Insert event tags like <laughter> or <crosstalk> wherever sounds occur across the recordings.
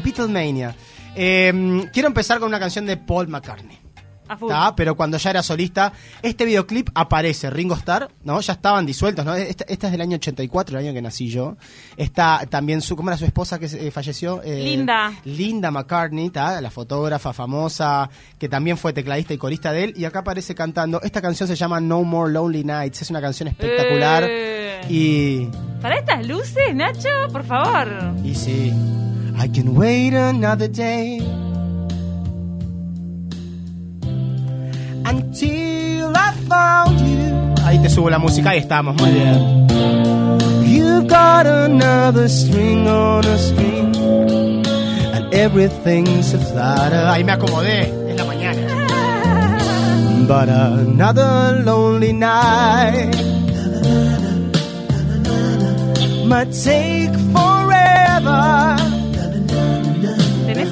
Beatlemania. Eh, quiero empezar con una canción de Paul McCartney. A full. ¿tá? Pero cuando ya era solista, este videoclip aparece Ringo Starr, ¿no? Ya estaban disueltos, ¿no? Esta, esta es del año 84, el año que nací yo. Está también su, ¿cómo era su esposa que eh, falleció? Eh, Linda. Linda McCartney, ¿tá? La fotógrafa famosa, que también fue tecladista y corista de él. Y acá aparece cantando. Esta canción se llama No More Lonely Nights. Es una canción espectacular. Eh. Y. ¿Para estas luces, Nacho? Por favor. Y sí. I can wait another day until I found you. Ahí te subo la música, ahí estamos, muy bien. You've got another string on a string and everything's a flutter. Ahí me acomodé, es la mañana. But another lonely night might take forever.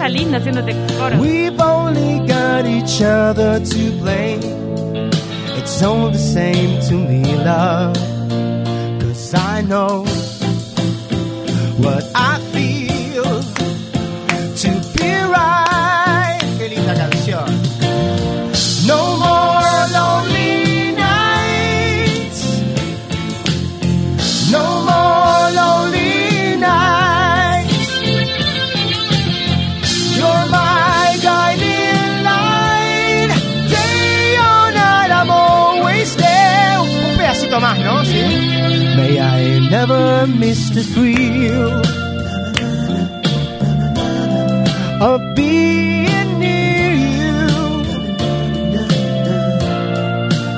Haciéndote coro. We've only got each other to blame. It's all the same to me, love. Cause I know what I the thrill of being near you.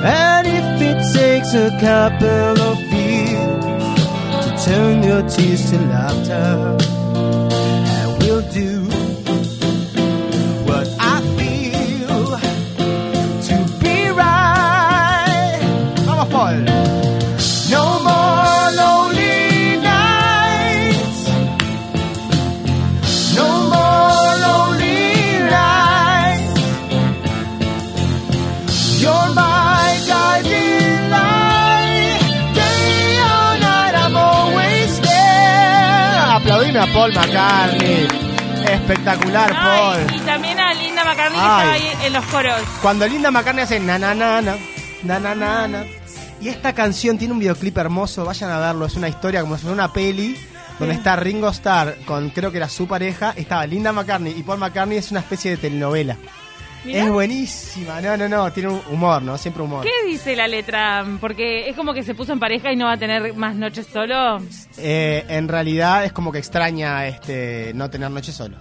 And if it takes a couple of years to turn your tears to laughter, Paul McCartney. Espectacular, Paul. Y también a Linda McCartney que estaba ahí en los coros. Cuando Linda McCartney hace na na na na, na na na na. Y esta canción tiene un videoclip hermoso, vayan a verlo, es una historia como si fuera una peli donde está Ringo Starr con creo que era su pareja, estaba Linda McCartney y Paul McCartney es una especie de telenovela. Mirá. Es buenísima, no, no, no, tiene un humor, ¿no? Siempre humor. ¿Qué dice la letra? Porque es como que se puso en pareja y no va a tener más noches solo. Eh, en realidad es como que extraña este no tener noche solo.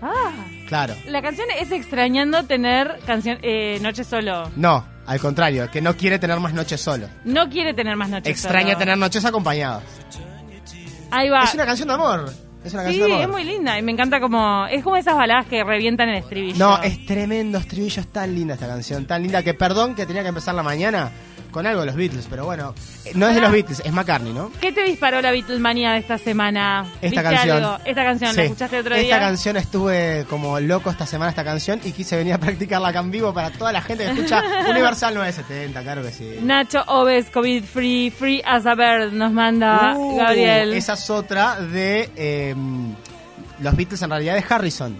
Ah, Claro. la canción es extrañando tener canción eh, noche solo. No, al contrario, que no quiere tener más noches solo. No quiere tener más noches Extraña solo. tener noches acompañados. Ahí va. Es una canción de amor. Es una Sí, canción de amor. es muy linda y me encanta como... Es como esas baladas que revientan el estribillo. No, es tremendo estribillo, es tan linda esta canción, tan linda que perdón que tenía que empezar la mañana con algo de los Beatles, pero bueno, eh, no es de los Beatles, es McCartney, ¿no? ¿Qué te disparó la Beatlemania de esta semana? Esta ¿Viste canción. algo? Esta canción, ¿la escuchaste otro Esta día? canción estuve como loco esta semana esta canción y quise venir a practicarla acá en vivo para toda la gente que escucha <laughs> Universal 970, claro que sí. Nacho Oves, COVID free, free as a bird, nos manda Uh, Gabriel. Esa es otra de eh, los Beatles en realidad de Harrison.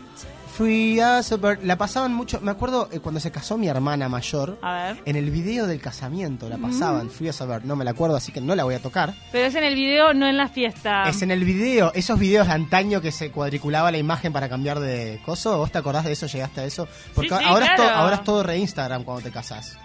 Free as a bird. La pasaban mucho, me acuerdo eh, cuando se casó mi hermana mayor. A ver. En el video del casamiento la pasaban, Free as a bird. No me la acuerdo, así que no la voy a tocar. Pero es en el video, no en la fiesta. Es en el video, esos videos de antaño que se cuadriculaba la imagen para cambiar de coso. ¿Vos te acordás de eso? ¿Llegaste a eso? Porque Sí, sí, ahora, es claro. to- ahora es todo re Instagram cuando te casás.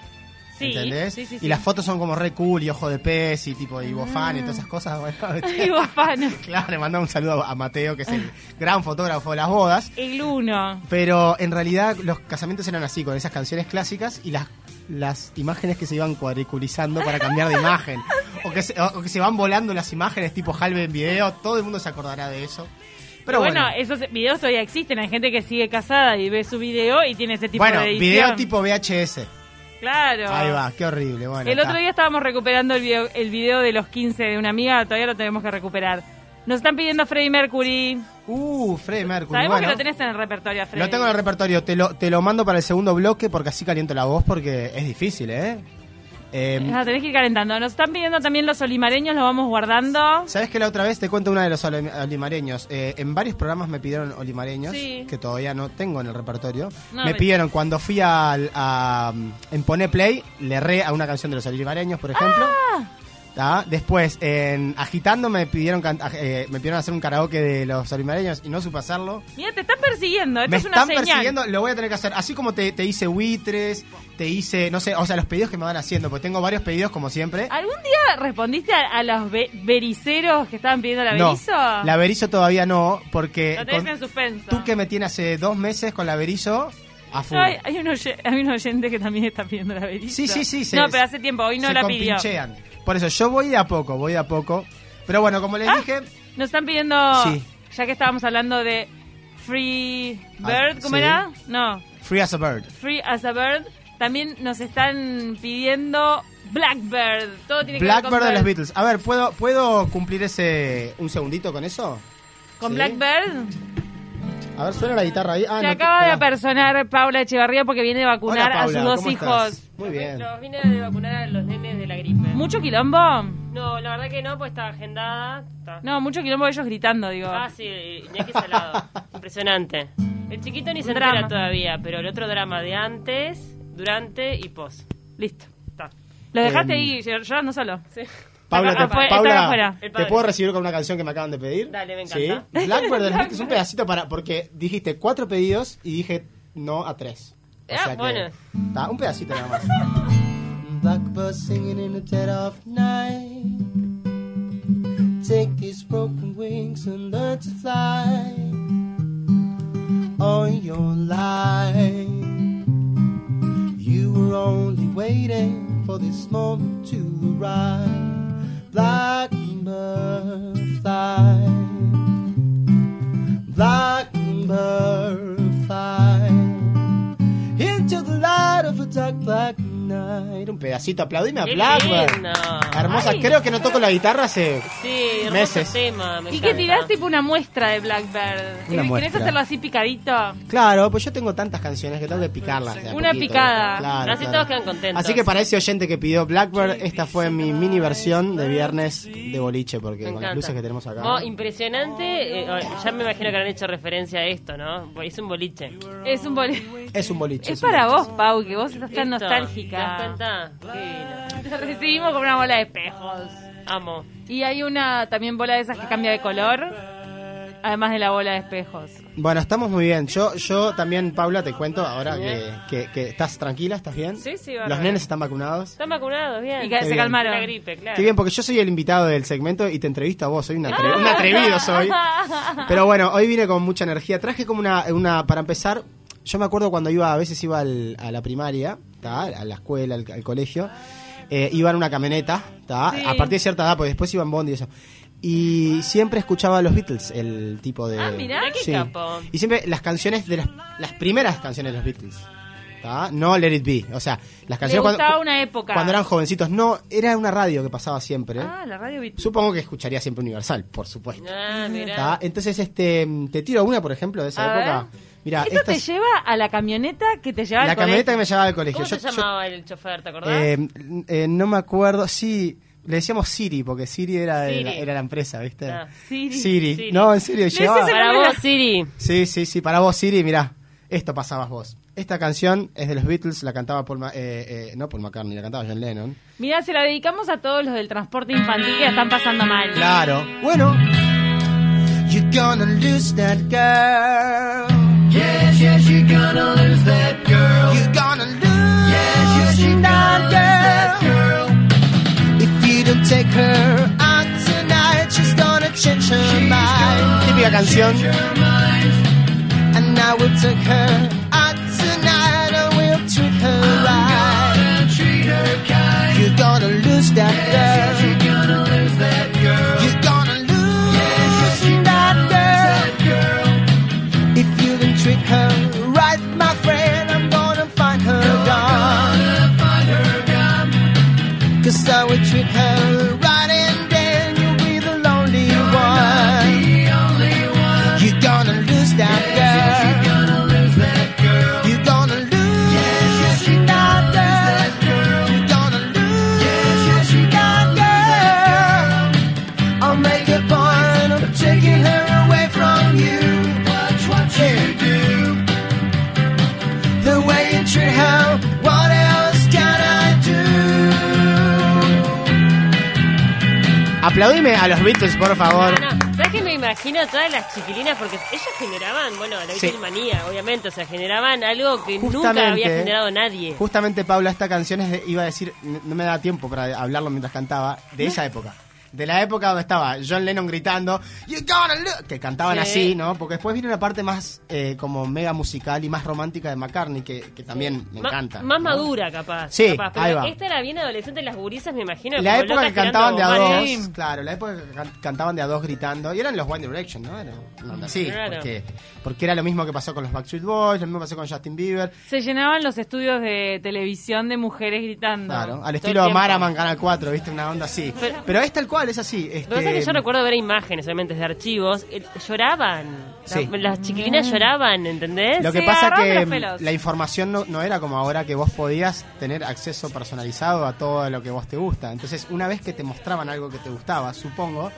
Sí, ¿Entendés? sí, sí, y las fotos son como re cool y ojo de pez y tipo y bofán y todas esas cosas. <laughs> Bueno, <laughs> bofano. <laughs> Claro, le mando un saludo a Mateo, que es el gran fotógrafo de las bodas. El uno. Pero en realidad los casamientos eran así, con esas canciones clásicas y las, las imágenes que se iban cuadriculizando para cambiar de imagen. O que, se, o que se van volando las imágenes tipo Halve en video, todo el mundo se acordará de eso. Pero bueno, bueno, esos videos todavía existen. Hay gente que sigue casada y ve su video y tiene ese tipo bueno, de edición. video tipo VHS. Claro. Ahí va, qué horrible. Bueno, el está. otro día estábamos recuperando el video, el video de los 15 de una amiga, todavía lo tenemos que recuperar. Nos están pidiendo Freddie Mercury. Uh, Freddie Mercury. Sabemos bueno. que lo tenés en el repertorio, Freddie. Lo tengo en el repertorio, te lo, te lo mando para el segundo bloque porque así caliento la voz porque es difícil, ¿eh? Eh, tenés que ir calentando. Nos están pidiendo también los olimareños, los vamos guardando. ¿Sabes que la otra vez te cuento una de los olim- olimareños? Eh, en varios programas me pidieron olimareños, Sí. que todavía no tengo en el repertorio. No, me pidieron cuando fui al- a, en Pone Play, le erré a una canción de los olimareños, por ejemplo. Ah. ¿Tá? Después, en Agitando me pidieron eh, me pidieron hacer un karaoke de los olimareños y no supe hacerlo. Mira, te están persiguiendo. Esto Me es una están señal. persiguiendo, lo voy a tener que hacer. Así como te, te hice buitres, te hice, no sé, o sea, los pedidos que me van haciendo, porque tengo varios pedidos como siempre. ¿Algún día respondiste a, a los be- bericeros que estaban pidiendo la no, berizo? la Berizo todavía no, porque Lo tenés con- en suspenso. tú que me tienes hace dos meses con la Berizo, a full. No, hay, hay, un hay un oyente que también está pidiendo la berizo. Sí, sí, sí. se- no, pero hace tiempo, hoy no se la pidió. compinchean. Por eso, yo voy de a poco, voy de a poco. Pero bueno, como les Ah. dije, Nos están pidiendo, Sí. ya que estábamos hablando de Free Bird, Ah, ¿cómo sí. era? No, Free as a Bird. Free as a Bird. También nos están pidiendo Blackbird. Todo tiene que ver Blackbird con de los bird. Beatles. A ver, ¿puedo, ¿puedo cumplir ese un segundito con eso? ¿Con Sí. Blackbird? A ver, suena la guitarra ahí. Ah, Se no, acaba de apersonar Paula Echevarría porque viene a vacunar Hola, Paula, a sus dos ¿cómo hijos. estás? Muy bien. Los vine de vacunar a los nenes de la gripe. ¿Mucho quilombo? No, la verdad que no, pues estaba agendada. Está- No, mucho quilombo ellos gritando, digo. Ah, sí, Iñaki Salado. <laughs> Impresionante. El chiquito ni se Drama. entera todavía, pero el otro drama de antes, durante y post. Listo. Está. Lo dejaste Em, ahí llorando solo. Sí. Paula, te, está Paula, ¿te puedo recibir con una canción que me acaban de pedir? Dale, me ¿Sí? encanta. Blackbird de los <laughs> un pedacito para... Porque dijiste cuatro pedidos y dije no a tres. O Ah, sea que- bueno. Está, un pedacito nada más. Blackbird singing in the dead of night Take these broken wings and learn to fly All your life You were only waiting for this moment to arrive Blackbird pedacito, aplaudime a Qué Blackbird lindo. Hermosa, Ay. creo que no toco la guitarra hace Sí, hermoso Meses. tema. Me Y que encanta. tirás tipo una muestra de Blackbird. Una ¿Querés muestra. hacerlo así picadito? Claro, pues yo tengo tantas canciones que tengo que picarlas. de a Una poquito, picada. Así claro. todos quedan contentos. Así que para ese oyente que pidió Blackbird, esta fue mi mini versión de viernes de boliche, porque Me con las encanta. luces que tenemos acá. Oh, impresionante. eh, ya me imagino que han hecho referencia a esto, ¿no? Es un boliche. Es un bol- Es un boliche. Es un para boliche. vos, Pau, que vos estás tan Esto, ¿Te das nostálgica. cuenta? Te recibimos con una bola de espejos. Amo. Y hay una también bola de esas que cambia de color. Además de la bola de espejos. Bueno, estamos muy bien. Yo yo también, Paula, te cuento ahora que, que, que estás tranquila, ¿estás bien? Sí, sí, Los bárbaro. nenes están vacunados. Están vacunados, bien. Y que se bien. calmaron. La gripe, claro. Qué bien, porque yo soy el invitado del segmento y te entrevisto a vos. Soy un, <laughs> atre- un atrevido, soy. <laughs> Pero bueno, hoy vine con mucha energía. Traje como una, una para empezar, yo me acuerdo cuando iba, a veces iba al- a la primaria, ¿tá? a la escuela, al, al colegio, eh, iba en una camioneta, ¿tá? Sí. a partir de cierta edad, porque después iba en Bond y eso. Y siempre escuchaba a los Beatles, el tipo de... Ah, mirá. Qué Sí. capo. Y siempre las canciones de las, las primeras canciones de los Beatles. ¿tá? No Let It Be. O sea, las canciones cuando, una época. cuando eran jovencitos. No, era una radio que pasaba siempre. Ah, la radio Beat. Supongo que escucharía siempre Universal, por supuesto. Ah, mirá. Entonces, este, te tiro una, por ejemplo, de esa A época. ver. Mira, Esto te es lleva a la camioneta que te lleva la al camioneta que colegio. me llevaba al colegio. ¿Cómo Yo- llamaba el chofer, te acordás? eh, eh, no me acuerdo, sí, le decíamos Siri, porque Siri era, la, Siri. era la empresa, ¿viste? Ah, Siri. Siri. No, en serio, llevaba... el- Para vos, Siri. Sí, sí, sí, para vos, Siri, mirá, esto pasabas vos. Esta canción es de los Beatles, la cantaba Paul, Ma- eh, eh, no Paul McCartney, la cantaba John Lennon. Mira, se la dedicamos a todos los del transporte infantil que la están pasando mal. Claro. Bueno. You're gonna lose that girl. Yes, yes, you're gonna lose that girl. You're gonna lose yes, yes, that girl. If you don't take her out tonight, she's gonna change her mind. Típica canción. And I will take her out tonight, I will treat her right. and treat her kind. You're gonna lose that girl. You're gonna lose Treat her right, my friend, I'm gonna find her gone. Cause I would treat her a los Beatles, por favor. No, no. ¿Sabes qué me imagino todas las chiquilinas? Porque ellas generaban, bueno, la Sí. manía, obviamente, o sea, generaban algo que nunca había generado nadie. Justamente, Paula, esta canción es de- iba a decir, no me da tiempo para hablarlo mientras cantaba, de esa época. De la época donde estaba John Lennon gritando, You gonna look", que cantaban Sí. así, ¿no? Porque después viene una parte más eh, como mega musical y más romántica de McCartney, que, que también me Ma- encanta. Más ¿no? madura, capaz. Sí, capaz. Pero ahí va. esta era bien adolescente, las gurisas, me imagino. La época que cantaban de a dos, claro, la época que can- cantaban de a dos gritando, y eran los One Direction, ¿no? Era una onda así, Claro. porque, porque era lo mismo que pasó con los Backstreet Boys, lo mismo pasó con Justin Bieber, Se llenaban los estudios de televisión de mujeres gritando. claro, al estilo. Maraman Canal 4, ¿viste? Una onda así. Pero- Pero, es tal cual, es así. Este, Lo que pasa es que yo recuerdo ver imágenes, obviamente, de archivos. eh, lloraban. Sí. La- Las chiquilinas lloraban, ¿entendés? Lo que Se pasa que pelos. la información no, no era como ahora que vos podías tener acceso personalizado a todo lo que vos te gusta. Entonces, una vez que te mostraban algo que te gustaba, supongo,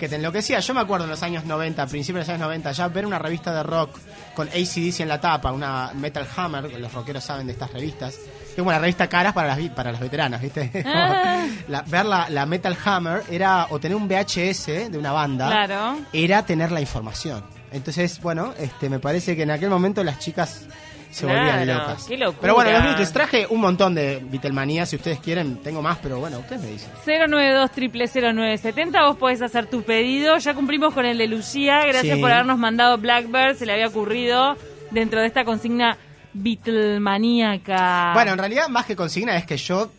que te enloquecía. Yo me acuerdo en los años 90, principios de los años 90, ya ver una revista de rock con ACDC en la tapa, una Metal Hammer, los rockeros saben de estas revistas, es como la revista Caras para las, para las veteranas, ¿viste? <laughs> Ah. La- ver la, la Metal Hammer era o tener un VHS de una banda, Claro. era tener la información. Entonces, bueno, este me parece que en aquel momento las chicas se Claro, volvían locas. qué locura. Pero bueno, los Beatles traje un montón de Beatlemanía, si ustedes quieren, tengo más, pero bueno, ustedes me dicen. 092 0970 vos podés hacer tu pedido. Ya cumplimos con el de Lucía. Gracias Sí. por habernos mandado Blackbird. Se le había ocurrido dentro de esta consigna Beatlemaníaca. Bueno, en realidad, más que consigna, es que yo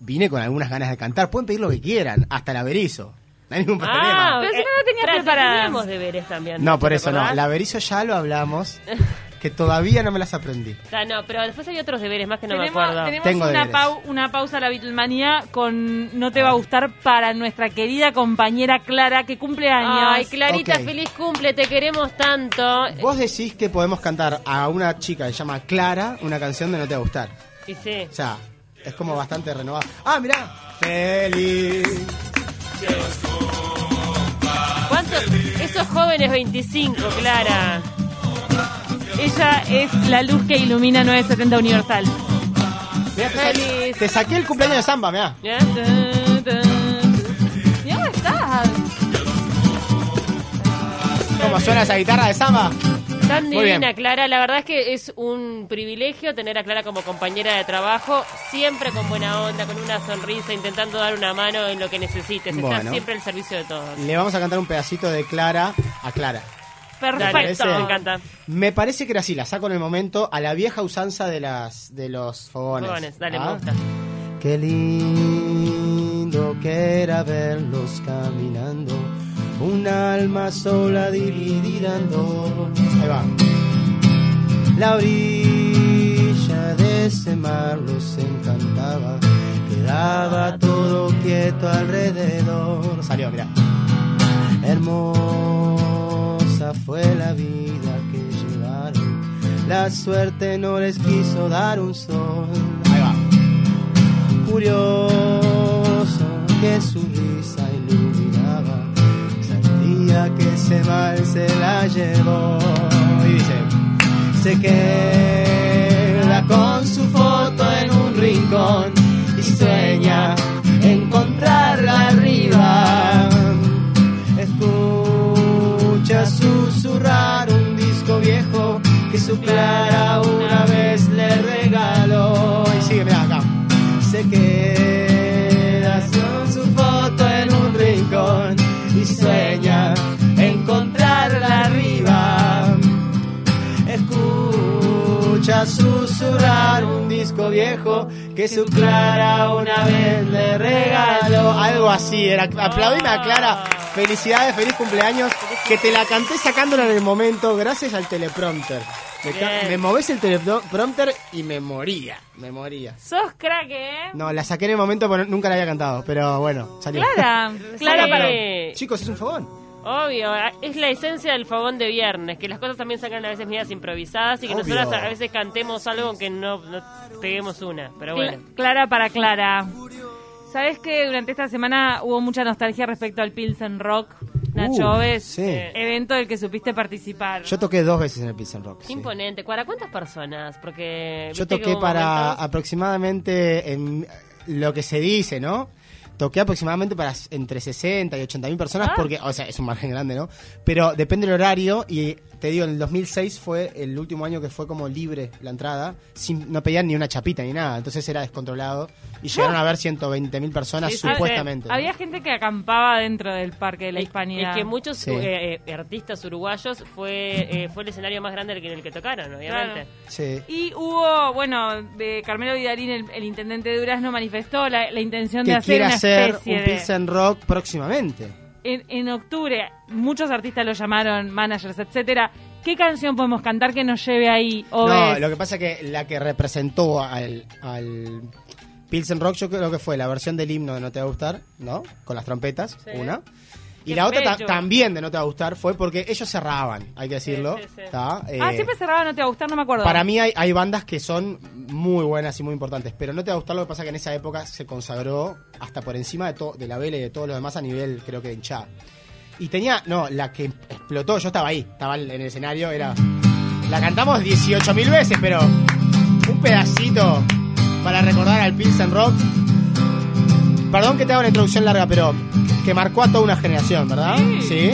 vine con algunas ganas de cantar. Pueden pedir lo que quieran, hasta el averizo. No hay ningún problema. Pero si no la tenías. Teníamos deberes también. no, por ¿te eso no. El averizo ya lo hablamos, <laughs> que todavía no me las aprendí. Ah, no, pero después hay otros deberes más que no tenemos me acuerdo. tenemos Tengo una, pau- una pausa a la Beatlemanía con No te va a gustar para nuestra querida compañera Clara que cumple años. Ay, Clarita, feliz cumple, te queremos tanto. Vos decís que podemos cantar a una chica que se llama Clara una canción de No te va a gustar. Y sí. O sea, es como bastante renovado. Ah, mirá. Feliz. ¿Cuánto? Esos jóvenes 25, Clara. Ella es la luz que ilumina 970 Universal. Mirá, te, sa- Feliz. te saqué el cumpleaños de Samba, mirá. ¿Y dónde estás? ¿Cómo suena esa guitarra de Samba? Tan Muy bien. divina, Clara. La verdad es que es un privilegio tener a Clara como compañera de trabajo, siempre con buena onda, con una sonrisa, intentando dar una mano en lo que necesites. Está Bueno. siempre al servicio de todos. Le vamos a cantar un pedacito de Clara a Clara. Dale, Perfecto. me encanta. Me parece que era así, la saco en el momento a la vieja usanza de las de los fogones. Fogones, dale, me ¿Ah? gusta. Qué lindo que era verlos caminando, un alma sola dividida en dos. Ahí va. La orilla de ese mar los encantaba, quedaba todo quieto alrededor. Salió, mira. Fue la vida que llevaron, la suerte no les quiso dar un sol. Ahí va. Curioso que su risa iluminaba. El día que ese mal se la llevó. Y dice se queda con su foto en un rincón y sueña que su Clara una vez le regaló. Algo así, era. Aplaudime a Clara. Felicidades, feliz cumpleaños. Que te la canté sacándola en el momento gracias al teleprompter. Me, me movés el teleprompter y me moría. Me moría. Sos crack, ¿eh? No, la saqué en el momento porque nunca la había cantado, pero bueno, salió. Clara. <laughs> Clara para... Chicos, es un fogón. Obvio, es la esencia del fogón de viernes, que las cosas también sacan a veces medidas improvisadas y que Obvio. nosotras a veces cantemos algo aunque no, no peguemos una, pero Cla- bueno. Clara para Clara. ¿Sabes que durante esta semana hubo mucha nostalgia respecto al Pilsen Rock? Nacho Uh, sí. evento del que supiste participar. Yo toqué dos veces en el Pilsen Rock. sí. Imponente. ¿Para cuántas personas? Porque Yo toqué para momentos- aproximadamente en lo que se dice, ¿no? Toqué aproximadamente para entre 60 y 80 mil personas Ah. porque, o sea, es un margen grande, ¿no? Pero depende del horario y te digo, en el 2006 fue el último año que fue como libre la entrada, sin, no pedían ni una chapita ni nada, entonces era descontrolado y llegaron a ver 120 mil personas Sí, supuestamente. ¿no? Había gente que acampaba dentro del Parque de la Hispanidad. Es que muchos Sí. eh, eh, artistas uruguayos fue eh, fue el escenario más grande en el que tocaron, obviamente. Sí. Y hubo, bueno, de Carmelo Vidarín, el, el intendente de Durazno, manifestó la, la intención de hacer una hacer un de... Pilsen Rock próximamente. En, en octubre, muchos artistas lo llamaron managers, etcétera. ¿Qué canción podemos cantar que nos lleve ahí? No, Oves? lo que pasa es que la que representó al, al Pilsen Rock, yo creo que fue la versión del himno de No Te Va a Gustar, ¿no? Con las trompetas, Sí. una. Y Qué la otra ta- bello. también de No Te Va a Gustar fue porque ellos cerraban, hay que decirlo. sí, sí. ¿tá? Ah, Eh, siempre cerraba, no te va a gustar, no me acuerdo. para mí hay, hay bandas que son muy buenas y muy importantes, pero No Te Va a Gustar lo que pasa es que en esa época se consagró hasta por encima de, to- de la vela y de todo lo demás a nivel, creo que de hinchada. Y tenía, no, la que explotó, yo estaba ahí, estaba en el escenario, era... La cantamos 18.000 veces, pero un pedacito para recordar al Pilsen Rock. Perdón que te haga una introducción larga, pero que marcó a toda una generación, ¿verdad? Sí.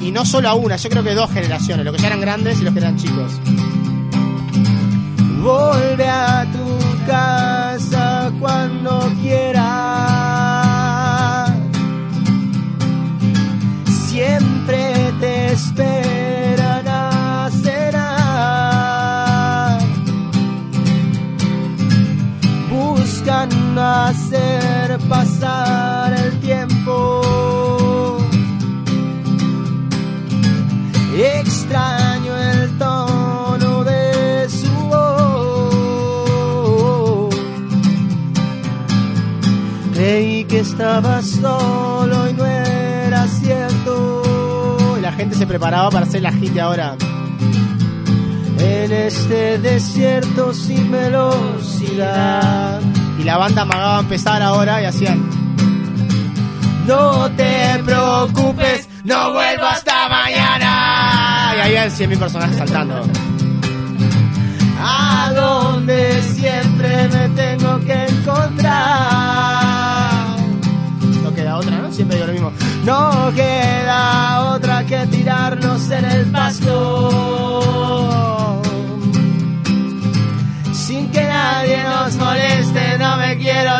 Y no solo a una, yo creo que dos generaciones, los que ya eran grandes y los que eran chicos. Volve a tu casa cuando quieras. Estaba solo y no era cierto. Y la gente se preparaba para hacer la hit ahora. En este desierto sin velocidad. Y la banda amagaba empezar ahora y hacían. No te preocupes, no vuelvo hasta mañana. Y ahí habían 100.000 personas saltando. A donde siempre me tengo que encontrar. Siempre digo lo mismo. No queda otra que tirarnos en el pasto. Sin que nadie nos moleste, no me quiero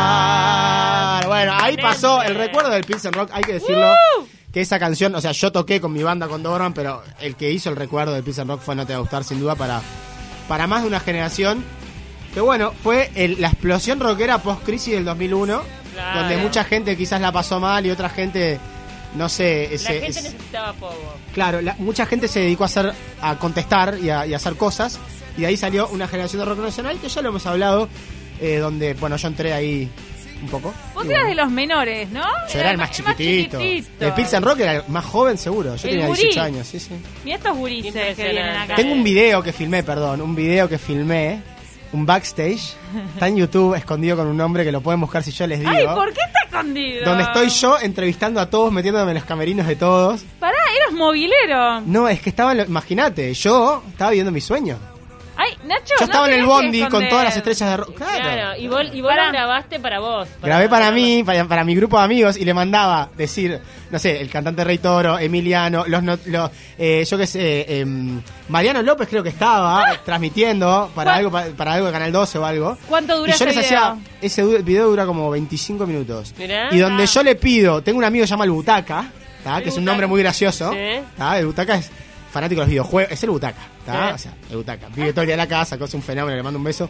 despertar. Bueno, ahí pasó el recuerdo del Pilsen Rock, hay que decirlo. Que esa canción, o sea, yo toqué con mi banda con Doran, pero el que hizo el recuerdo del Pilsen Rock fue No Te Va a Gustar, sin duda, para, para más de una generación. Que bueno, fue el- la explosión rockera post-crisis del 2001, Claro. donde mucha gente quizás la pasó mal y otra gente, no sé, La ese- gente es- necesitaba poco. Claro, la- mucha gente se dedicó a hacer, a contestar y a, y a hacer cosas. Y de ahí salió una generación de rock nacional que ya lo hemos hablado, eh, donde, bueno, yo entré ahí un poco. Vos eras bueno, de los menores, ¿no? yo era el más chiquitito. El Pilsen Rock era el más joven, seguro. Yo El tenía gurí. 18 años, sí, sí. Mira estos gurises que vienen acá. Tengo un video que filmé, perdón, un video que filmé, un backstage. Está en YouTube, escondido con un nombre que lo pueden buscar si yo les digo. Ay, ¿por qué está escondido? Donde estoy yo entrevistando a todos, metiéndome en los camerinos de todos. Pará, eras movilero. No, es que estaba, imagínate, yo estaba viviendo mi sueño. Ay, Nacho, Yo no estaba en el bondi con todas las estrellas de rock. Claro, Claro. y vos, y vos lo grabaste para vos. Grabé para mí, para, para mi grupo de amigos, y le mandaba decir, no sé, el cantante Rey Toro, Emiliano, los, no- los eh, yo qué sé, em, Mariano López creo que estaba transmitiendo para ¿Cuál? algo para, para algo de Canal 12 o algo. ¿Cuánto dura y yo ese les video? hacía, ese video dura como 25 minutos. Mirá. Y donde Ah. yo le pido, tengo un amigo que se llama El Butaca, que es un nombre muy gracioso. Sí. ¿tá? El Butaca es fanático de los videojuegos, es el Butaca, ¿tá? Sí. O sea, el Butaca. Vive todo el día en la casa, cosa un fenómeno, le mando un beso.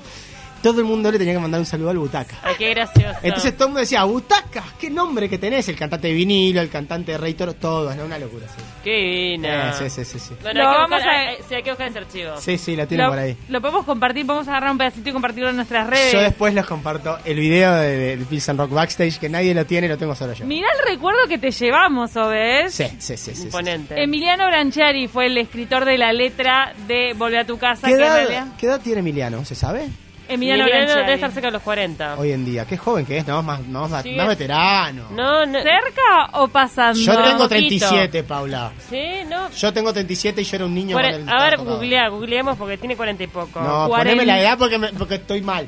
Todo el mundo le tenía que mandar un saludo al Butaca. Ay, qué gracioso. Entonces todo el mundo decía, Butaca, qué nombre que tenés, el cantante de vinilo, el cantante de Rey Toro, todo, es una locura, sí. Qué divina. Eh, sí, sí, sí, sí. Bueno, Lo hay que, vamos buscar, a- hay- sí, hay que buscar ese archivo. Sí, sí, la tienen Lo, por ahí. lo podemos compartir, podemos agarrar un pedacito y compartirlo en nuestras redes. Yo después les comparto el video de- del Pilsen Rock Backstage, que nadie lo tiene, lo tengo solo yo. Mirá el recuerdo que te llevamos, ¿ves? Sí, sí, sí, sí, sí. Imponente. Emiliano Branchiari fue el escritor de la letra de Volve a tu casa. ¿Qué que edad, realidad- qué edad tiene Emiliano? ¿Se sabe? Emiliano, Emiliano Branchiari. debe estar cerca de los 40. Hoy en día. Qué joven que es, ¿no? Más, más, más, Sí. más veterano. No, no. ¿Cerca o pasando? Yo tengo poquito. 37, Paula. Sí, no. Yo tengo 37 y yo era un niño. Cuare- cuando a ver, googlea, googleemos porque tiene 40 y poco. No, Cuarenta. poneme la edad porque, me- porque estoy mal.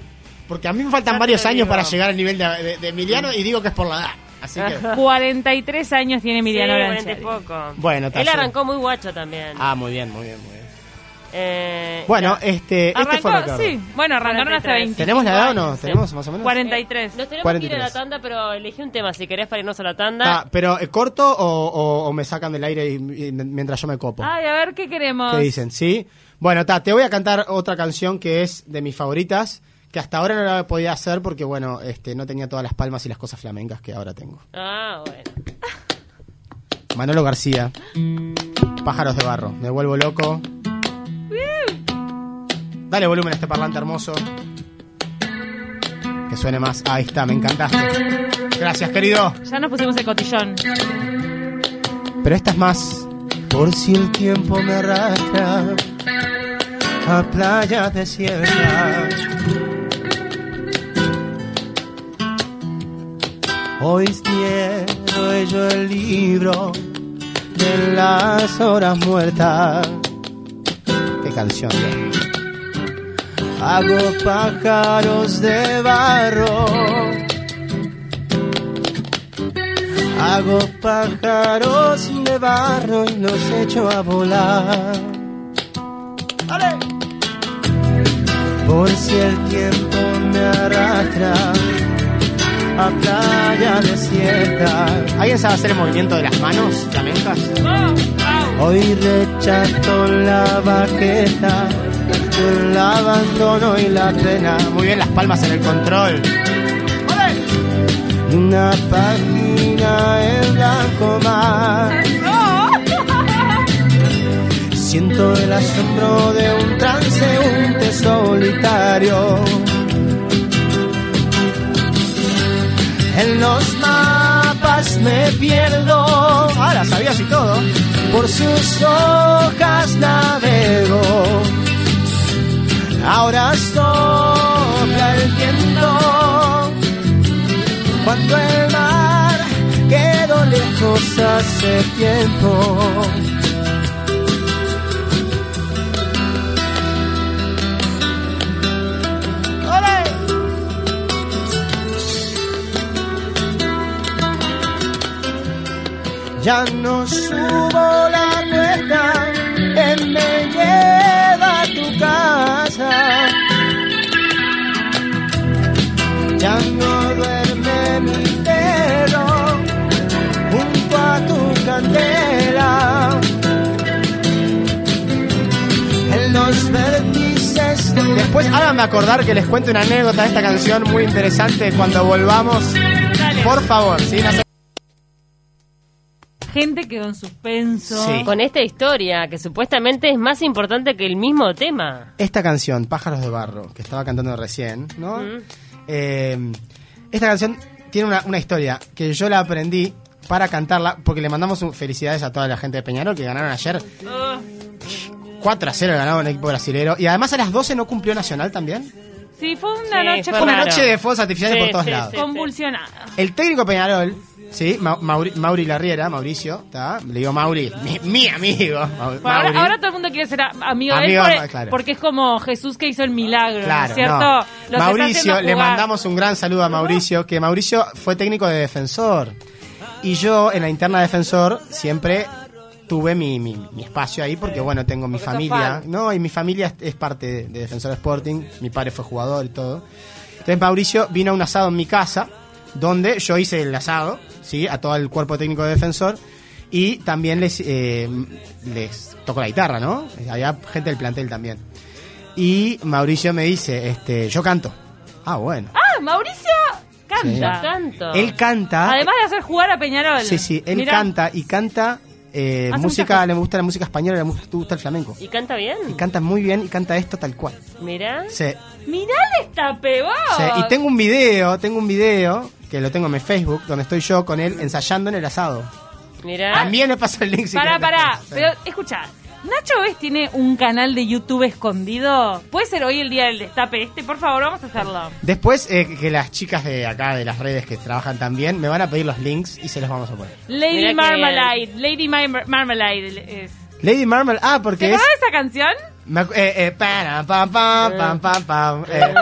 Porque a mí me faltan Ya te varios años digo. para llegar al nivel de, de- de Emiliano y digo que es por la edad. Así que. <laughs> 43 años tiene Emiliano sí, Brancheri. 40 y poco. Bueno, está Él bien. arrancó muy guacho también. Ah, muy bien, muy bien, muy bien. Eh, Bueno, ya. este, este fue Ricardo. sí. Bueno, arrancaron hace 43. 20. ¿Tenemos la edad o no? Sí. ¿Tenemos más o menos? 43. Nos tenemos que ir a 43. la tanda, pero elegí un tema si querés para irnos a la tanda. Ah, pero ¿eh, corto o, o- o me sacan del aire y- y mientras yo me copo? Ay, a ver qué queremos. ¿Qué dicen? ¿Sí? Bueno, ta, te voy a cantar otra canción que es de mis favoritas, que hasta ahora no la podía hacer porque, bueno, este, no tenía todas las palmas y las cosas flamencas que ahora tengo. Ah, bueno. Manolo García, Pájaros de Barro, me vuelvo loco. Dale volumen a este parlante hermoso. Que suene más. Ahí está, me encantaste. Gracias, querido. Ya nos pusimos el cotillón. Pero esta es más. Por si el tiempo me arrastra a playas desiertas. Hoy cierro yo el libro de las horas muertas. Canción. Hago pájaros de barro. Hago pájaros de barro y los echo a volar. ¡Ale! Por si el tiempo me arrastra a playa desierta. ¿Alguien sabe hacer el movimiento de las manos flamencas? Hoy rechazo la bajeza, el abandono y la pena. Muy bien, las palmas en el control. Una página en blanco más. Siento el asombro de un transeúnte solitario. En los mapas me pierdo. Por sus hojas navego. Ahora sopla el viento. Cuando el mar quedó lejos hace tiempo. Ya no subo la cuesta, él me lleva a tu casa. Ya no duerme mi perro junto a tu candela. En los vértices. Después, háganme acordar que les cuento una anécdota de esta canción muy interesante cuando volvamos. Por favor, se- Gente quedó en suspenso. Sí. Con esta historia, que supuestamente es más importante que el mismo tema. Esta canción, Pájaros de Barro, que estaba cantando recién, ¿no? Eh, esta canción tiene una, una historia que yo la aprendí para cantarla, porque le mandamos felicidades a toda la gente de Peñarol que ganaron ayer. Ah, 4 a 0 ganaron el equipo brasilero. Y además a las 12 no cumplió Nacional también. Sí, fue una Sí, noche fue Fue una raro. noche de fuegos artificiales Sí, por todos sí, lados. sí. convulsionada. El técnico Peñarol, sí, Ma- Mauri, Mauri Larriera, Mauricio, ¿está? Le digo Mauri, mi, mi amigo. Mau- Bueno, ahora, Mauri. ahora todo el mundo quiere ser a- amigo, de Amigo, él por- claro. porque es como Jesús que hizo el milagro, Claro, ¿no es ¿cierto? no. Los está Mauricio, haciendo le jugar. mandamos un gran saludo a Mauricio, que Mauricio fue técnico de defensor. Y yo en la interna de defensor siempre tuve mi, mi- mi espacio ahí porque bueno, tengo mi familia. ¿no? Y mi familia es, es parte de, de Defensor Sporting, mi padre fue jugador y todo. Entonces Mauricio vino a un asado en mi casa, donde yo hice el asado, ¿sí? A todo el cuerpo técnico de Defensor. Y también les, eh, les tocó la guitarra, ¿no? Había gente del plantel también. Y Mauricio me dice, este, yo canto. Ah, bueno. Ah, Mauricio canta. Canto. Él canta. Además de hacer jugar a Peñarol. Sí, sí, él Mirá, canta y canta eh, música, le gusta la música española, le gusta, gusta el flamenco. ¿Y canta bien? Y canta muy bien y canta esto tal cual. Mirá. Sí, Mirá esta pebón. sí. Y tengo un video, tengo un video que lo tengo en mi Facebook, donde estoy yo con él ensayando en el asado. Mirá. También le paso el link si pará. Sí. Pero, escucha. ¿Nacho Ves tiene un canal de YouTube escondido? ¿Puede ser hoy el día del destape este? Por favor, vamos a hacerlo. Después eh, que las chicas de acá, de las redes que trabajan también, me van a pedir los links y se los vamos a poner. Lady Mirá que Marmalade. Lady Mar- Marmalade. es- Lady Marmal, ah, ¿Te porque es... acordás de esa canción? Me eh, eh, para, pam, pam, pam, pam, pam. Eh.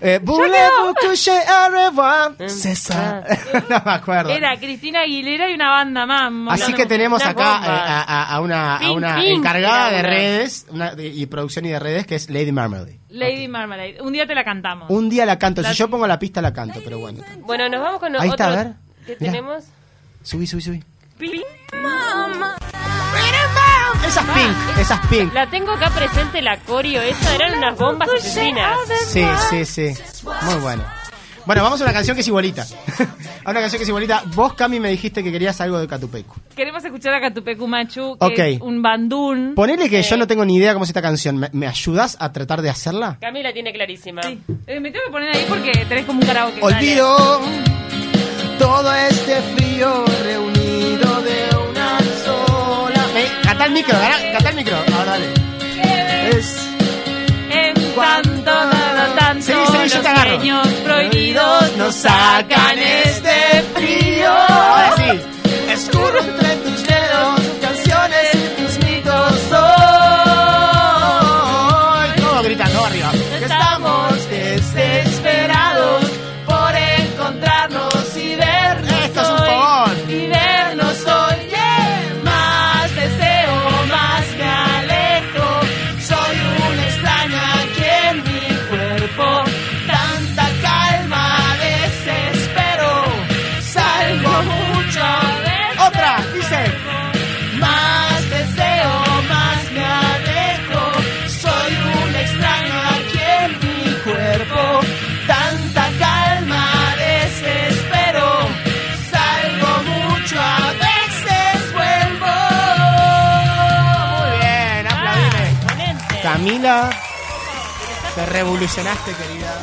Eh. No me acuerdo. Era Cristina Aguilera y una banda más. Así que tenemos acá eh, a, a- a una, a Pink, una pink encargada de redes una de- y producción y de redes que es Lady Marmalade. Lady Marmalade. Un día te la cantamos. Un día la canto. Si yo pongo la pista, la canto, pero bueno. Bueno, nos vamos con Ahí otro. está, a ver. ¿Qué Mirá. tenemos? Subí, subí, subí. Esas pink, esas pink. La tengo acá presente, la coreo. Esa eran unas bombas asesinas. Sí, sí, sí. Muy bueno. Bueno, vamos a una canción que es igualita. <laughs> a una canción que es igualita. Vos, Cami, me dijiste que querías algo de Catupecu. Queremos escuchar a Catupecu Machu, que Ok. es un bandún. Ponele que yo no tengo ni idea cómo es esta canción. ¿Me, me ayudas a tratar de hacerla? Camila tiene clarísima. Sí. Eh, me tengo que poner ahí porque tenés como un karaoke. Olvido todo este frío reunido de una sola. Eh, canta el micro, ¿verdad? Canta el micro. Ahora dale. Es. En tanto, nada, tanto, Sí, sí, los sueños prohibidos nos sacan este frío. Ahora sí. Camila, te revolucionaste, querida.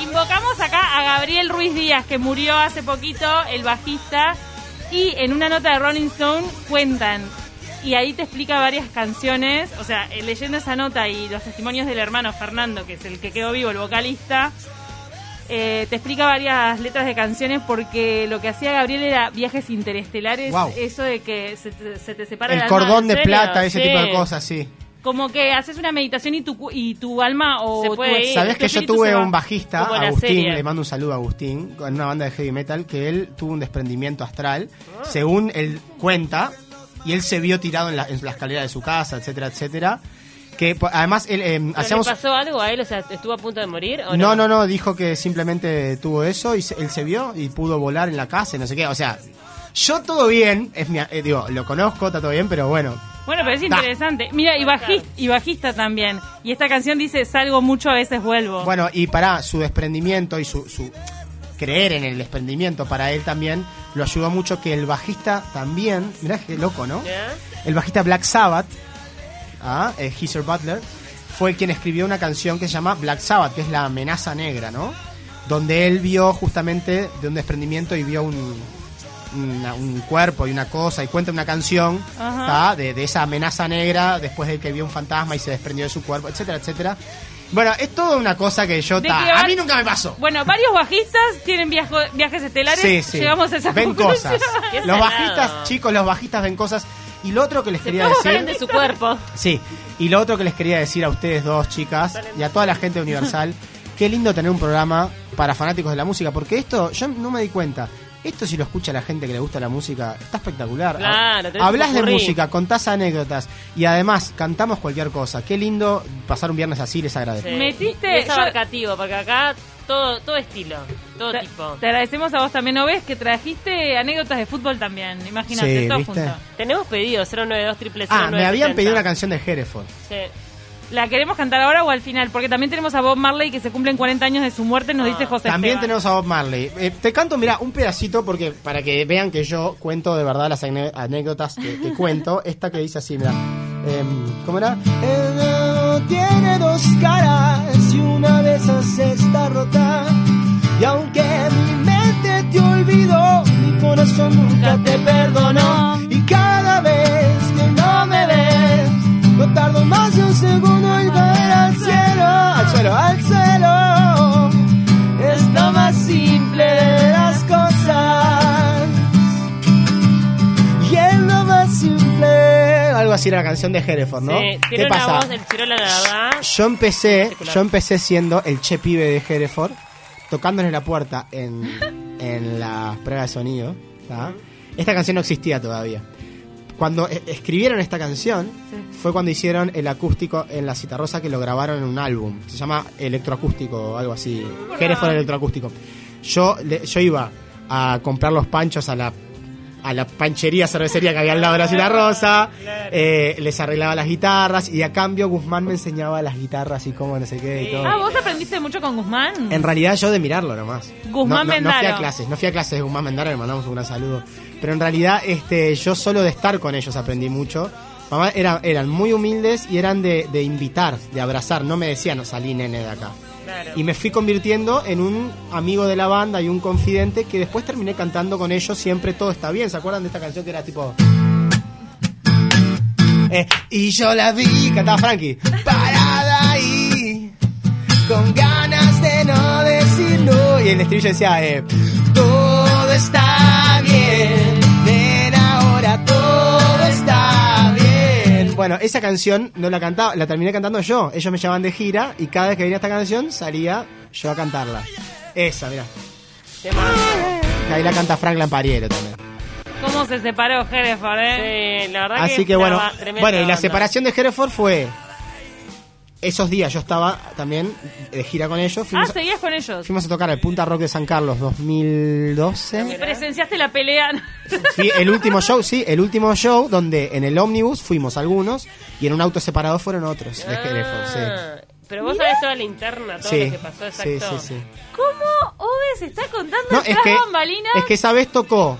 Invocamos acá a Gabriel Ruiz Díaz, que murió hace poquito, el bajista, y en una nota de Rolling Stone cuentan, y ahí te explica varias canciones, o sea, eh, leyendo esa nota y los testimonios del hermano Fernando, que es el que quedó vivo, el vocalista, eh, te explica varias letras de canciones porque lo que hacía Gabriel era viajes interestelares, Wow. eso de que se te, se te separa El el alma cordón de plata, ese Sí. tipo de cosas, sí. Como que haces una meditación y tu, cu- y tu alma o Se tu- puede ir. ¿Sabés tu que yo tuve un bajista, Agustín, serie. le mando un saludo a Agustín, en una banda de heavy metal, que él tuvo un desprendimiento astral, según él cuenta, y él se vio tirado en la, en la escalera de su casa, etcétera, etcétera. Que además él eh, ¿Pero hacíamos... ¿Le pasó algo a él? O sea, ¿estuvo a punto de morir o No, no? no, no, dijo que simplemente tuvo eso y se- él se vio y pudo volar en la casa y no sé qué. O sea, yo todo bien, es mi, eh, digo, lo conozco, está todo bien, pero bueno. Bueno, pero es Da. interesante. Mira, y bajista, y bajista también. Y esta canción dice, salgo mucho, a veces vuelvo. Bueno, y para su desprendimiento y su, su creer en el desprendimiento para él también, lo ayudó mucho que el bajista también, mirá qué loco, ¿no? El bajista Black Sabbath, ah, eh, Geezer Butler, fue quien escribió una canción que se llama Black Sabbath, que es la amenaza negra, ¿no? Donde él vio justamente de un desprendimiento y vio un, una- un cuerpo y una cosa y cuenta una canción de, de esa amenaza negra después de que vio un fantasma y se desprendió de su cuerpo, etcétera, etcétera. Bueno, es toda una cosa que yo... Ta, que a mí nunca me pasó. Bueno, varios bajistas tienen viajo- viajes estelares. Sí, sí. Llegamos a esa ven conclusión. cosas. <laughs> Qué Los bajistas, chicos, los bajistas ven cosas. Y lo otro que les quería decir... de su cuerpo. Sí, y lo otro que les quería decir a ustedes dos, chicas, y a toda la gente de Universal, <laughs> qué lindo tener un programa para fanáticos de la música, porque esto, yo no me di cuenta, esto si lo escucha la gente que le gusta la música, está espectacular. Claro, tenés Hablas de música, contás anécdotas, y además cantamos cualquier cosa. Qué lindo pasar un viernes así, les agradezco. Sí. Metiste- es abarcativo, porque acá todo, todo estilo, todo Te, tipo. te agradecemos a vos también, ¿no ves? Que trajiste anécdotas de fútbol también. Imagínate, Sí, todo ¿viste? junto. Tenemos pedido 092 triple Ah, me habían pedido una canción de Hereford. Sí. ¿La queremos cantar ahora o al final? Porque también tenemos a Bob Marley que se cumplen 40 años de su muerte, nos dice José Ah, También Esteban. tenemos a Bob Marley. Eh, te canto, mira, un pedacito porque para que vean que yo cuento de verdad las anécdotas que, que cuento. Esta que dice así, mira. Em, ¿Cómo era? Tiene dos caras y una de esas está rota. Y aunque mi mente te olvidó, mi corazón nunca te perdonó. Y cada vez no tardo más de un segundo en caer al cielo. Al suelo, al suelo. Es lo más simple de las cosas. Y es lo más simple así era la canción de Hereford, ¿no? Sí, ¿Qué pasa? voz del Chirola, la verdad. Yo empecé, yo empecé siendo el che pibe de Hereford, tocándole la puerta en, en las pruebas de sonido. ¿tá? Esta canción no existía todavía. Cuando e- escribieron esta canción, fue cuando hicieron el acústico en la Citarrosa que lo grabaron en un álbum. Se llama electroacústico o algo así. Hereford electroacústico. Yo, le- yo iba a comprar los panchos a la a la panchería cervecería que había al lado de la Citarrosa, eh, les arreglaba las guitarras y a cambio Guzmán me enseñaba las guitarras y cómo no sé qué y todo. Ah, ¿vos aprendiste mucho con Guzmán? En realidad yo de mirarlo nomás. Guzmán no, no, no fui a clases, no fui a clases de Guzmán Mendaro, le mandamos un gran saludo. Pero en realidad este, yo solo de estar con ellos aprendí mucho. Mamá era, eran muy humildes y eran de, de invitar, de abrazar. No me decían, no salí nene de acá. Y me fui convirtiendo en un amigo de la banda y un confidente que después terminé cantando con ellos siempre todo está bien. ¿Se acuerdan de esta canción que era tipo... Eh, y yo la vi, cantaba Frankie, parada ahí, con ganas de no decir no. Y el estribillo decía, eh, todo está bien, Bueno, esa canción no la cantaba, la terminé cantando yo. Ellos me llamaban de gira y cada vez que venía esta canción salía yo a cantarla. Esa, mirá. Ahí la canta Frank Lampariero también. ¿Cómo se separó Hereford, eh? Sí, la verdad Así que estaba bueno, tremenda bueno, y la separación de Hereford fue esos días yo estaba también de gira con ellos, Ah, fuimos, seguías con ellos. fuimos a tocar al Punta Rock de San Carlos 2012. Presenciaste la pelea. Fui el último show, sí, el último show donde en el ómnibus fuimos algunos y en un auto separado fueron otros de Hereford, sí. Ah, Pero vos sabés toda la interna, todo Sí, lo que pasó sí, exacto. sí, sí. ¿Cómo Ove se está contando No, es que, bambalinas? es que esa vez tocó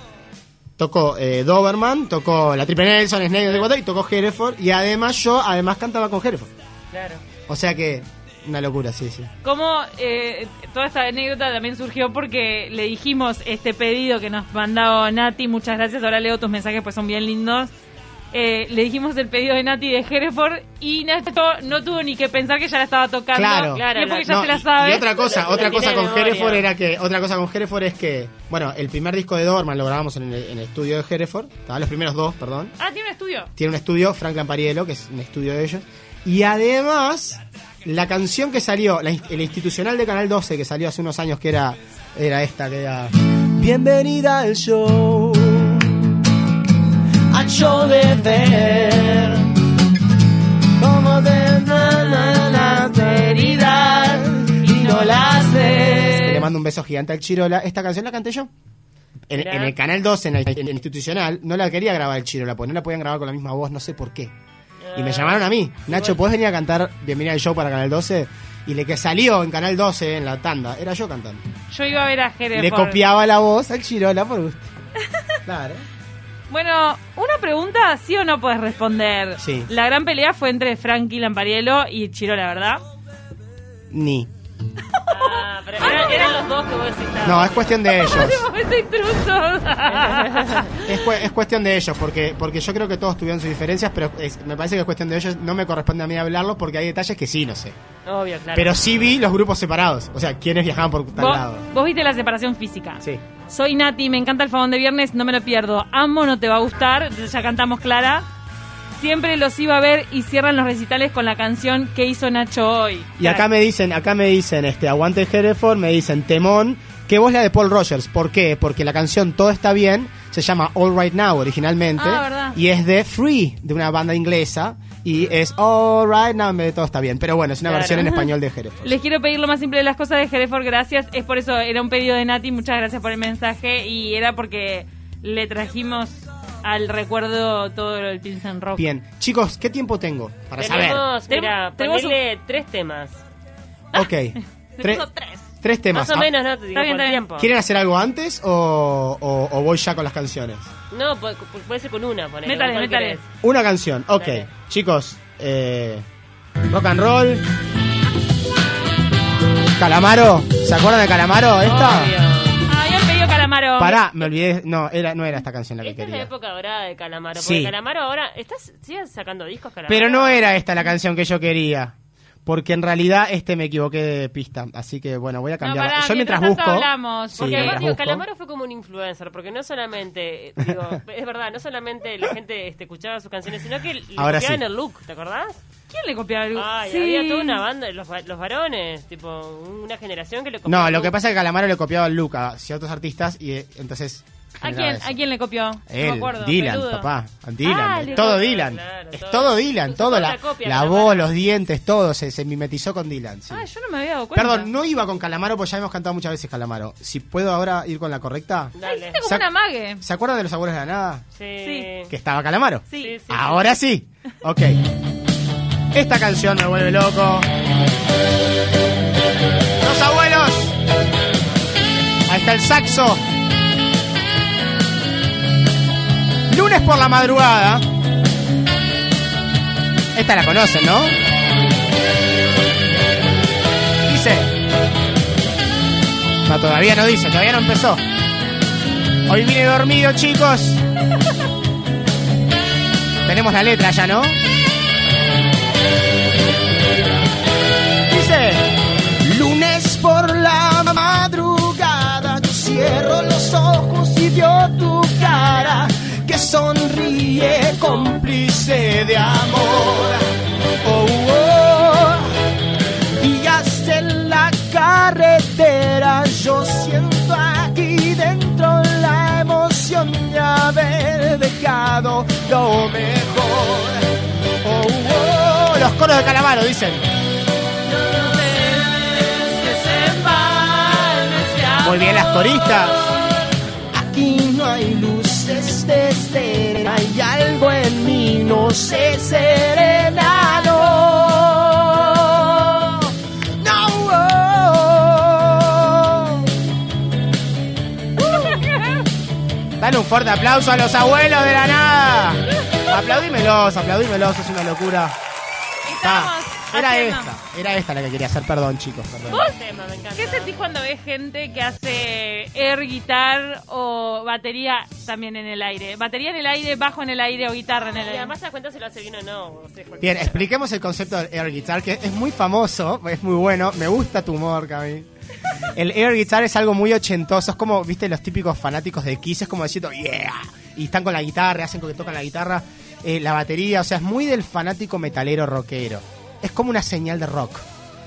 tocó eh, Doberman, tocó la Triple Nelson, Snake y tocó Hereford y además yo además cantaba con Hereford. Claro. O sea que una locura, sí, sí. Cómo eh, toda esta anécdota también surgió porque le dijimos este pedido que nos mandó Nati. Muchas gracias. Ahora leo tus mensajes, pues son bien lindos. Eh, le dijimos el pedido de Nati de Hereford y Nacho no tuvo ni que pensar que ya la estaba tocando. Claro. Claro, porque la- ya No, se la sabe. Y otra cosa, La- otra la cosa con. Hereford era que, otra cosa con Hereford es que, bueno, el primer disco de Doberman lo grabamos en el, en el estudio de Hereford, estaban los primeros dos, perdón. Ah, tiene un estudio. Tiene un estudio, Frank Lampariello, que es un estudio de ellos. Y además, la canción que salió, la, el institucional de Canal 12, que salió hace unos años, que era, era esta, que era... Bienvenida al show, al show de ver cómo te dan las heridas y no las ves. Le mando un beso gigante al Chirola. Esta canción la canté yo. En, el canal 12, en el, en el institucional, no la quería grabar el Chirola, porque no la podían grabar con la misma voz, no sé por qué. Y me llamaron a mí, Nacho, ¿puedes venir a cantar Bienvenida al show para Canal 12? Y le que salió en Canal 12, en la tanda, era yo cantando. Yo iba a ver a Hereford. Le copiaba la voz al Chirola por gusto. <laughs> Claro. Bueno, una pregunta, ¿sí o no puedes responder? Sí. La gran pelea fue entre Frankie Lampariello y Chirola, ¿verdad? Ni. Ah, pero era- eran los dos que vos decís. ah, No, es cuestión de <laughs> ellos. <laughs> Es, cu- es cuestión de ellos, porque, porque yo creo que todos tuvieron sus diferencias, pero es- me parece que es cuestión de ellos. No me corresponde a mí hablarlos porque hay detalles que sí, no sé. Obvio, claro. Pero sí vi los grupos separados, o sea, quienes viajaban por tal ¿Vos, lado. vos viste la separación física. Sí. Soy Nati, me encanta el fogón de viernes, no me lo pierdo. Amo, no te va a gustar, ya cantamos Clara. Siempre los iba a ver y cierran los recitales con la canción que hizo Nacho hoy. Y acá me dicen, acá me dicen, este, aguante Hereford, me dicen Temón, que vos la de Paul Rogers. ¿Por qué? Porque la canción Todo está bien se llama All Right Now originalmente. Ah. Y es de Free, de una banda inglesa. Y es All Right Now en vez de Todo está bien. Pero bueno, es una Claro. versión en <laughs> español de Hereford. Les quiero pedir lo más simple de las cosas de Hereford, gracias. Es por eso, era un pedido de Nati, muchas gracias por el mensaje. Y era porque le trajimos al recuerdo todo el Pilsen Rock. Bien. Chicos, ¿qué tiempo tengo para saber? Tenemos, mira, Tenemos- ponele tres temas. Ok. <laughs> Tre- Tengo tres. tres temas. Más o Ah, menos, ¿no? Te digo, Está bien, por está bien. tiempo. ¿Quieren hacer algo antes o, o- o voy ya con las canciones? No, pu- pu- puede ser con una, ponele. Métale, ¿con cuál métale. querés? Una canción, ok. Dale. Chicos, eh, rock and roll. Calamaro, ¿se acuerdan de Calamaro? ¿Esta? Obvio. Pará, me olvidé. No, era, no era esta canción la que Esta es la quería. época dorada de Calamaro. Sí. Porque Calamaro ahora. ¿Estás, ¿Sigues sacando discos, Calamaro? Pero no era esta la canción que yo quería. Porque en realidad este me equivoqué de pista. Así que bueno, voy a No, cambiar. pará, Yo mientras busco. hablamos, Sí, porque además, digo, busco. Calamaro fue como un influencer, porque no solamente, digo, <laughs> es verdad, no solamente la gente este, escuchaba sus canciones, sino que le Ahora copiaban sí. el look, ¿te acordás? ¿Quién le copiaba el Ay, Sí. había toda una banda, los, los varones, tipo, una generación que le copiaba. No, el lo look. que pasa es que Calamaro le copiaba el look a ciertos artistas y eh, entonces. ¿A quién, eso. ¿A quién le copió? no me Él, acuerdo. Dylan, peludo. papá. Dylan. Ah, es todo copió, Dylan. claro, es todo. todo Dylan, todo. toda La, copia, voz, los dientes, todo. Se, se mimetizó con Dylan. sí. Ah, yo no me había dado cuenta. Perdón, no iba con Calamaro porque ya hemos cantado muchas veces Calamaro. Si puedo ahora ir con la correcta. Dale. hiciste como una mague. ¿Se acuerdan de los abuelos de la nada? Sí. Sí. Que estaba Calamaro. Sí. Sí, sí. Ahora sí. Ok. Esta canción me vuelve loco. Los abuelos. Ahí está el saxo. Lunes por la madrugada. Esta la conocen, ¿no? Dice. No, todavía no dice, todavía no empezó. Hoy vine dormido, chicos. <laughs> Tenemos la letra ya, ¿no? De Calamaro dicen. Muy bien las coristas. Aquí no hay luces de estera, hay algo en mí, no sé serena, no. No, oh. Dale un fuerte aplauso a los abuelos de la nada. Aplaudímelos, aplaudímelos, es una locura. Era haciendo- esta, era esta la que quería hacer, perdón chicos, perdón. ¿Qué sentís cuando ves gente que hace air guitar o batería también en el aire? Batería en el aire, bajo en el aire o guitarra en el Y aire. además te das cuenta si lo hace bien o no. o sea, cualquier Bien, expliquemos el concepto del air guitar, que es muy famoso, es muy bueno. Me gusta tu humor, Cami. <laughs> El air guitar es algo muy ochentoso, es como, viste, los típicos fanáticos de Kiss, es como diciendo, yeah, y están con la guitarra, hacen con que tocan la guitarra, eh, la batería, o sea, es muy del fanático metalero rockero. Es como una señal de rock.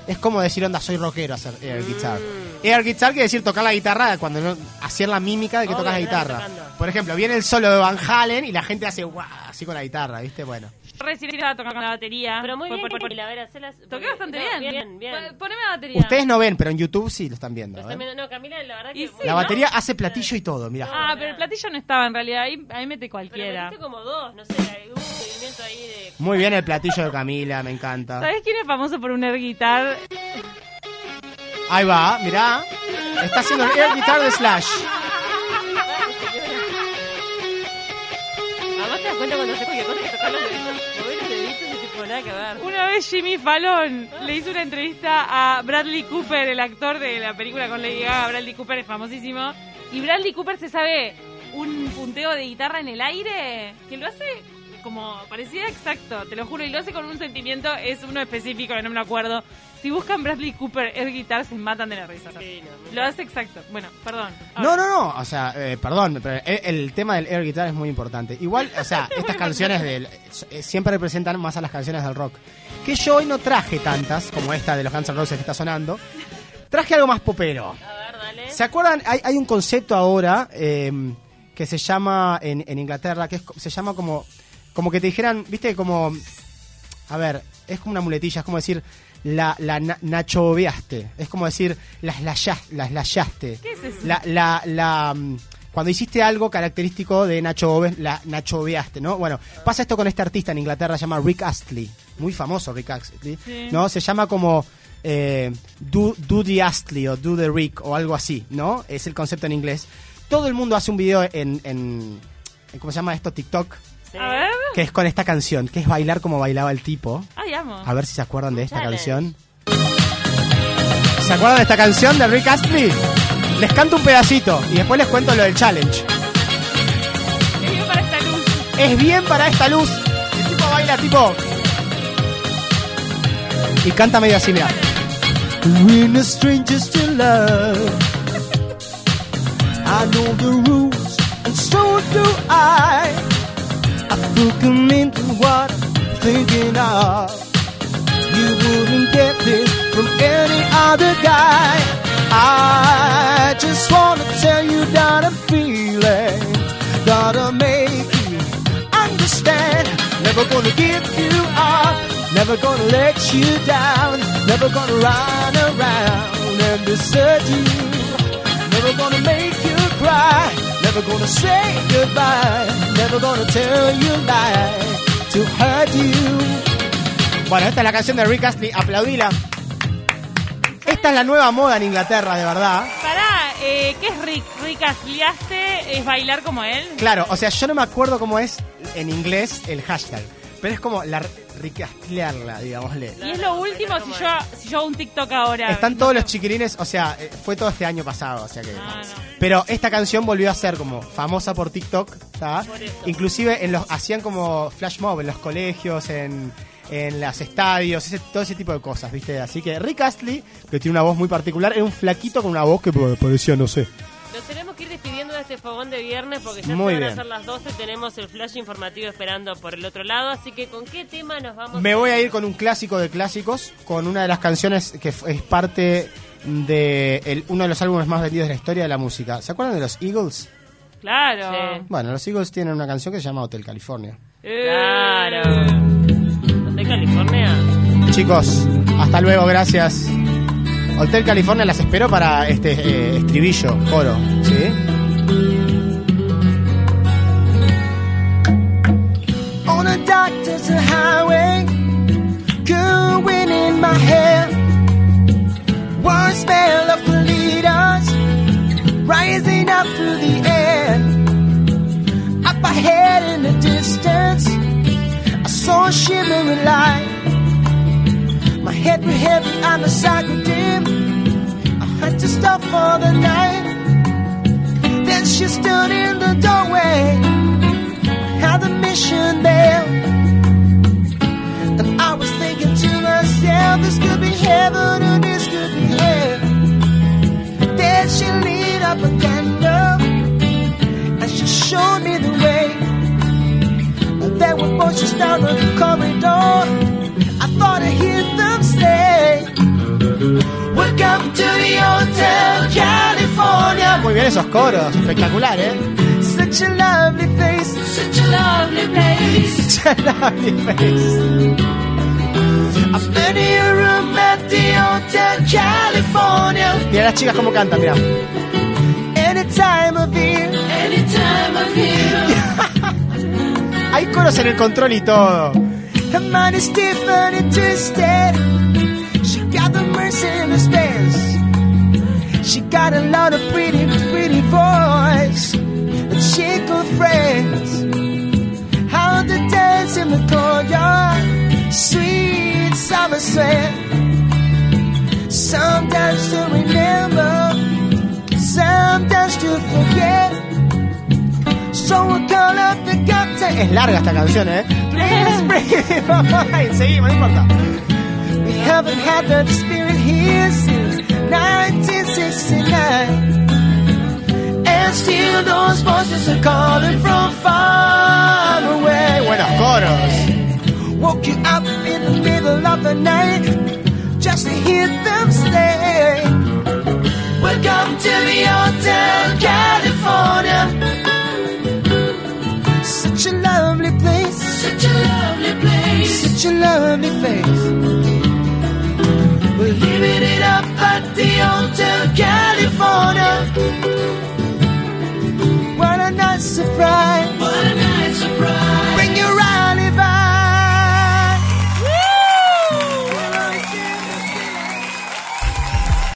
Es como decir, onda, soy rockero hacer air guitar. Air guitar quiere decir tocar la guitarra cuando no, hacer la mímica de que Obvio, tocas la guitarra. Por ejemplo, viene el solo de Van Halen y la gente hace guau, así con la guitarra, ¿viste? Bueno. Recién iba a tocar con la batería. Pero muy Por- bien, por- por- la ver, hacelas. Toqué porque- bastante no, bien. Bien, bien. Pon- Poneme la batería. Ustedes no ven, pero en YouTube sí lo están viendo. Lo ¿eh? están viendo- No, Camila, la verdad que. sí, La ¿no? batería hace platillo y todo, mira. Ah, pero el platillo no estaba en realidad. Ahí, ahí mete Pero me cualquiera. diste como dos, no sé, hay un movimiento ahí de. Muy bien el platillo de Camila, me encanta. ¿Sabés quién es famoso por un air guitar? Ahí va, mirá. Está haciendo el air guitar de Slash. Además te das cuenta cuando haces cualquier cosa que tocas los nada que ver. Una vez Jimmy Fallon le hizo una entrevista a Bradley Cooper, el actor de la película con Lady Gaga. Bradley Cooper es famosísimo. Y Bradley Cooper se sabe un punteo de guitarra en el aire que lo hace como parecía exacto, te lo juro. Y lo hace con un sentimiento, es uno específico no me acuerdo. Si buscan Bradley Cooper air guitar, se matan de la risa. Sí, no, Lo hace exacto. Bueno, perdón. No, no, no. O sea, eh, perdón, pero el, el tema del air guitar es muy importante. Igual, o sea, <laughs> estas canciones del, eh, siempre representan más a las canciones del rock. Que yo hoy no traje tantas, como esta de los Guns N' Roses que está sonando. Traje algo más popero. A ver, dale. ¿Se acuerdan? Hay, hay un concepto ahora eh, que se llama en, en Inglaterra, que es, se llama como, como que te dijeran, viste, como, a ver, es como una muletilla, es como decir, la, la na- nachoveaste, es como decir, la, slayas- la slayaste. ¿Qué es eso? La, la, la, mm, cuando hiciste algo característico de Nacho Oves, la nachoveaste, ¿no? Bueno, pasa esto con este artista en Inglaterra, se llama Rick Astley, muy famoso Rick Astley, Sí. ¿no? Se llama como eh, do, do the Astley o do the Rick o algo así, ¿no? Es el concepto en inglés. Todo el mundo hace un video en, en ¿cómo se llama esto? TikTok, Sí. A ver. que es con esta canción, que es bailar como bailaba el tipo. Ay, amo. A ver si se acuerdan de esta canción. ¿Se acuerdan de esta canción de Rick Astley? Les canto un pedacito y después les cuento lo del challenge. Es bien para esta luz. Es bien para esta luz. El tipo baila tipo. Y canta medio así, mira. We're no strangers to love. I know the rules, and so do I. I put them into what I'm thinking of. You wouldn't get this from any other guy. I just wanna tell you that I'm feeling, gotta make you understand. Never gonna give you up, never gonna let you down, never gonna run around and desert you, never gonna make you cry, never gonna say goodbye, never gonna tell you lies to hurt you. Bueno, esta es la canción de Rick Astley, aplaudila. Esta es la nueva moda en Inglaterra, de verdad. Pará, eh, ¿qué es Rick? Rick Asliaste, ¿es bailar como él? Claro, o sea, yo no me acuerdo cómo es en inglés el hashtag, pero es como la ricastlearla, digámosle. Y es lo último si yo, si yo hago un TikTok ahora. Están todos los chiquirines, o sea, eh, fue todo este año pasado, o sea que. Ah, no. Pero esta canción volvió a ser como famosa por TikTok, ¿sabes? Inclusive en los hacían como flash mob en los colegios, en en los estadios, ese- todo ese tipo de cosas, ¿viste? Así que Rick Astley, que tiene una voz muy particular, era un flaquito con una voz que parecía, no sé. Nos tenemos que ir despidiendo de este fogón de viernes porque ya Muy se van bien. a ser las 12. Tenemos el flash informativo esperando por el otro lado. Así que, ¿con qué tema nos vamos Me voy a ir con un clásico de clásicos, con una de las canciones que es parte de el- uno de los álbumes más vendidos de la historia de la música. ¿Se acuerdan de los Eagles? Claro. Sí. Bueno, los Eagles tienen una canción que se llama Hotel California. Eh. Claro. ¿De California? Chicos, hasta luego, gracias. Hotel California las espero para este eh, estribillo, coro, ¿sí? On a desert highway, cool wind in my hair, warm smell of colitas rising up through the air. Up ahead in the distance, I saw a shimmering light. My head was heavy, I'm a cycle. I had to stop for the night. Then she stood in the doorway. I Had the mission there. And I was thinking to myself, this could be heaven or this could be hell. Then she lit up a candle. And she showed me the way. There were voices down the corridor. I thought I heard them say, Welcome to the Hotel California. Muy bien esos coros, espectacular, ¿eh? Such a lovely face, such a lovely place, <laughs> such a lovely face. I've been in a room at the Hotel California. Mira las chicas cómo cantan, mira. Any time of year, any time of year. <laughs> Hay coros en el control y todo. Her mind is different and twisted. She got the mercy in her stance. She got a lot of pretty, pretty voice. And she good friends. How to dance in the courtyard. Sweet summer sweat. Sometimes to remember. Sometimes to forget. Es larga esta canción, ¿eh? Please bring. Seguimos, <laughs> no importa. We haven't had that spirit here since 1969. And still those voices are calling from far away. Buenos coros. Woke you up in the middle of the night just to hear them say, Welcome to the Hotel California. Your lovely face. We're living it up at the Hotel California. What a nice surprise! What a nice surprise!